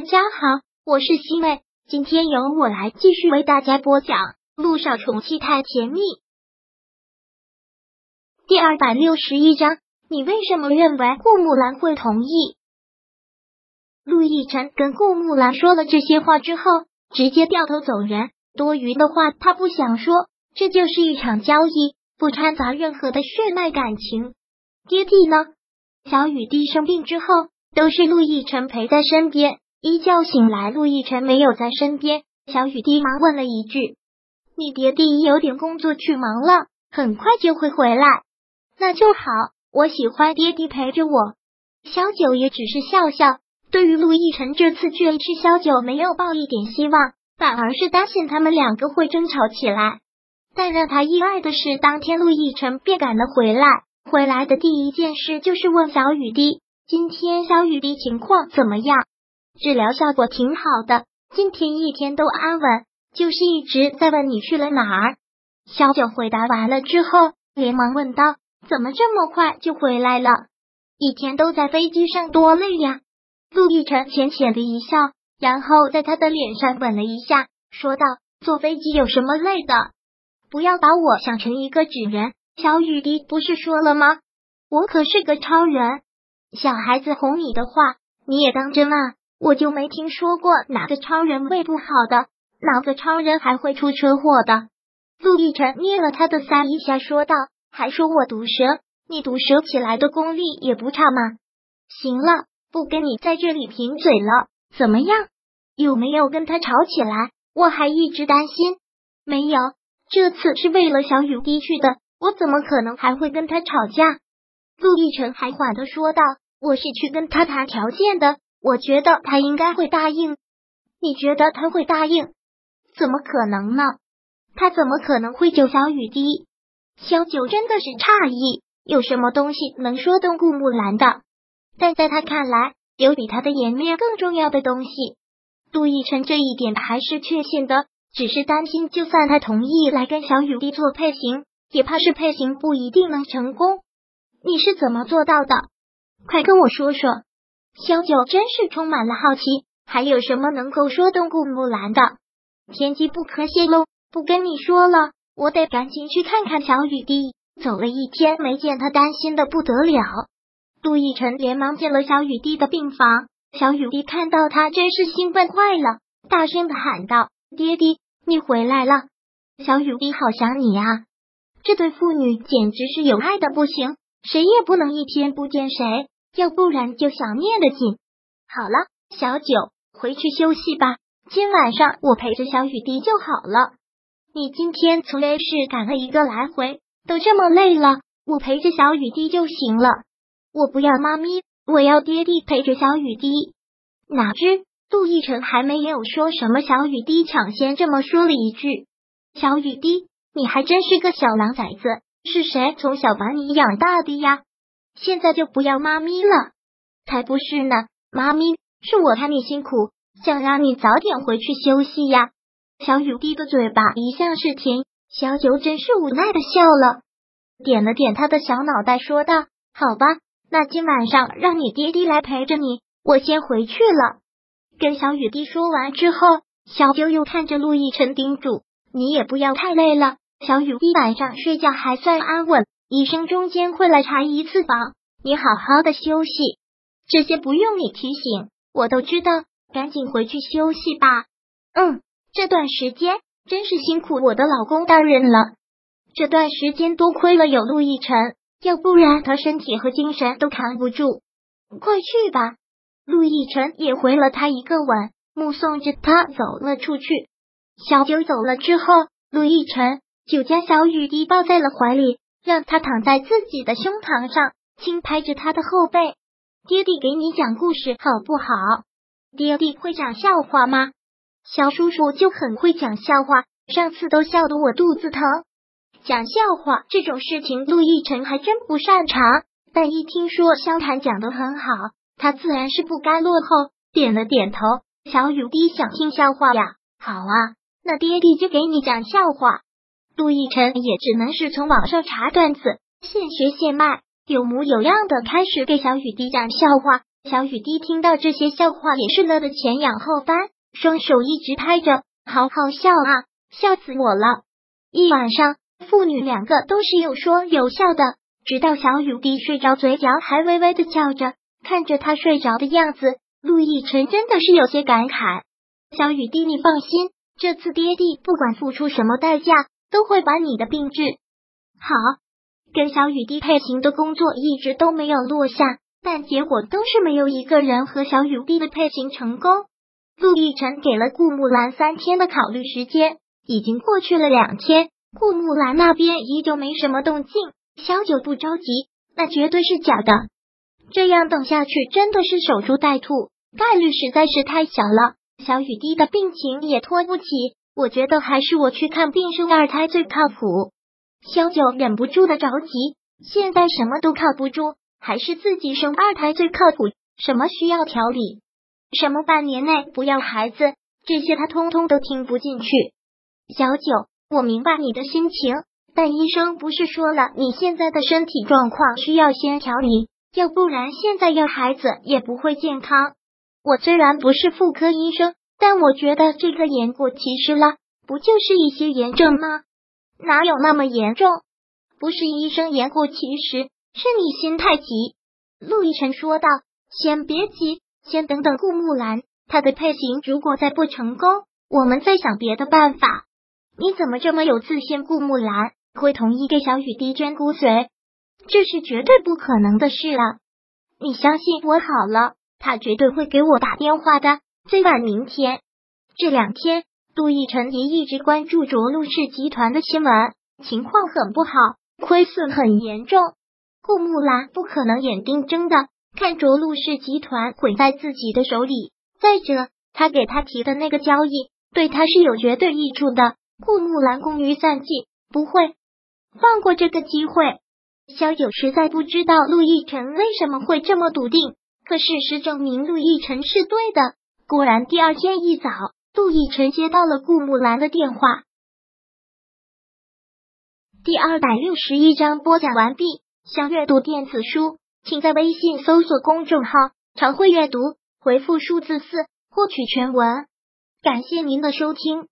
大家好，我是西妹，今天由我来继续为大家播讲《路上宠妻太甜蜜》第二百六十一章。你为什么认为顾木兰会同意？陆亦辰跟顾木兰说了这些话之后，直接掉头走人。多余的话他不想说，这就是一场交易，不掺杂任何的血脉感情。爹地呢？小雨滴生病之后，都是陆亦辰陪在身边。一觉醒来，陆亦辰没有在身边。小雨滴忙问了一句：“你爹地有点工作去忙了，很快就会回来。”那就好，我喜欢爹地陪着我。小九也只是笑笑，对于陆亦辰这次去吃，小九没有抱一点希望，反而是担心他们两个会争吵起来。但让他意外的是，当天陆亦辰便赶了回来，回来的第一件事就是问小雨滴：“今天小雨滴情况怎么样？”治疗效果挺好的，今天一天都安稳，就是一直在问你去了哪儿。小九回答完了之后，连忙问道：“怎么这么快就回来了？一天都在飞机上，多累呀！”陆亦辰浅浅的一笑，然后在他的脸上吻了一下，说道：“坐飞机有什么累的？不要把我想成一个纸人。小雨滴不是说了吗？我可是个超人。小孩子哄你的话，你也当真啊？”我就没听说过哪个超人胃不好的，哪个超人还会出车祸的。陆亦辰捏了他的腮一下，说道：“还说我毒舌，你毒舌起来的功力也不差嘛。”行了，不跟你在这里贫嘴了，怎么样？有没有跟他吵起来？我还一直担心，没有，这次是为了小雨滴去的，我怎么可能还会跟他吵架？陆亦辰还缓的说道：“我是去跟他谈条件的。”我觉得他应该会答应，你觉得他会答应？怎么可能呢？他怎么可能会救小雨滴？小九真的是诧异，有什么东西能说动顾木兰的？但在他看来，有比他的颜面更重要的东西。杜奕晨这一点还是确信的，只是担心，就算他同意来跟小雨滴做配型，也怕是配型不一定能成功。你是怎么做到的？快跟我说说。萧九真是充满了好奇，还有什么能够说动顾木兰的？天机不可泄露，不跟你说了，我得赶紧去看看小雨滴。走了一天没见他，担心的不得了。杜奕晨连忙进了小雨滴的病房，小雨滴看到他，真是兴奋坏了，大声的喊道：“爹爹，你回来了！小雨滴好想你啊！”这对父女简直是有爱的不行，谁也不能一天不见谁。要不然就想念的紧。好了，小九，回去休息吧。今晚上我陪着小雨滴就好了。你今天从 A 市赶了一个来回，都这么累了，我陪着小雨滴就行了。我不要妈咪，我要爹地陪着小雨滴。哪知杜奕晨还没有说什么，小雨滴抢先这么说了一句：“小雨滴，你还真是个小狼崽子，是谁从小把你养大的呀？”现在就不要妈咪了，才不是呢！妈咪是我看你辛苦，想让你早点回去休息呀。小雨滴的嘴巴一向是甜，小九真是无奈的笑了，点了点他的小脑袋，说道：“好吧，那今晚上让你爹爹来陪着你，我先回去了。”跟小雨滴说完之后，小九又看着陆亦辰叮嘱：“你也不要太累了，小雨滴晚上睡觉还算安稳。”医生中间会来查一次房，你好好的休息，这些不用你提醒，我都知道。赶紧回去休息吧。嗯，这段时间真是辛苦我的老公大人了。这段时间多亏了有陆亦辰，要不然他身体和精神都扛不住。快去吧。陆亦辰也回了他一个吻，目送着他走了出去。小九走了之后，陆亦辰就将小雨滴抱在了怀里。让他躺在自己的胸膛上，轻拍着他的后背。爹地给你讲故事好不好？爹地会讲笑话吗？小叔叔就很会讲笑话，上次都笑得我肚子疼。讲笑话这种事情，陆亦辰还真不擅长。但一听说萧谈讲的很好，他自然是不甘落后，点了点头。小雨滴想听笑话呀，好啊，那爹地就给你讲笑话。陆亦辰也只能是从网上查段子，现学现卖，有模有样的开始给小雨滴讲笑话。小雨滴听到这些笑话也是乐得前仰后翻，双手一直拍着，好好笑啊，笑死我了！一晚上，父女两个都是有说有笑的，直到小雨滴睡着，嘴角还微微的翘着。看着他睡着的样子，陆亦辰真的是有些感慨。小雨滴，你放心，这次爹地不管付出什么代价，都会把你的病治好。跟小雨滴配型的工作一直都没有落下。但结果都是没有一个人和小雨滴的配型成功。陆亦辰给了顾木兰三天的考虑时间，已经过去了两天，顾木兰那边依旧没什么动静。小九不着急，那绝对是假的。这样等下去真的是守株待兔，概率实在是太小了。小雨滴的病情也拖不起，我觉得还是我去看病生二胎最靠谱。小九忍不住的着急，现在什么都靠不住。还是自己生二胎最靠谱。什么需要调理？什么半年内不要孩子？这些他通通都听不进去。小九，我明白你的心情，但医生不是说了，你现在的身体状况需要先调理，要不然现在要孩子也不会健康。我虽然不是妇科医生，但我觉得这个言过其实了。不就是一些炎症吗？哪有那么严重？不是医生言过其实。是你心太急，陆亦辰说道：“先别急，先等等顾木兰，她的配型如果再不成功，我们再想别的办法。”你怎么这么有自信？顾木兰会同意给小雨滴捐骨髓？这是绝对不可能的事了。你相信我好了，他绝对会给我打电话的，最晚明天。这两天，陆亦辰也一直关注着陆氏集团的新闻，情况很不好，亏损很严重。顾木兰不可能眼睁睁的看着陆氏集团毁在自己的手里。再者，他给他提的那个交易对他是有绝对益处的。顾木兰功于散尽，不会放过这个机会。萧九实在不知道陆亦辰为什么会这么笃定，可事实证明陆亦辰是对的。果然，第二天一早，杜奕晨接到了顾木兰的电话。第二百六十一章播讲完毕。想阅读电子书，请在微信搜索公众号“常会阅读”，回复数字四获取全文。感谢您的收听。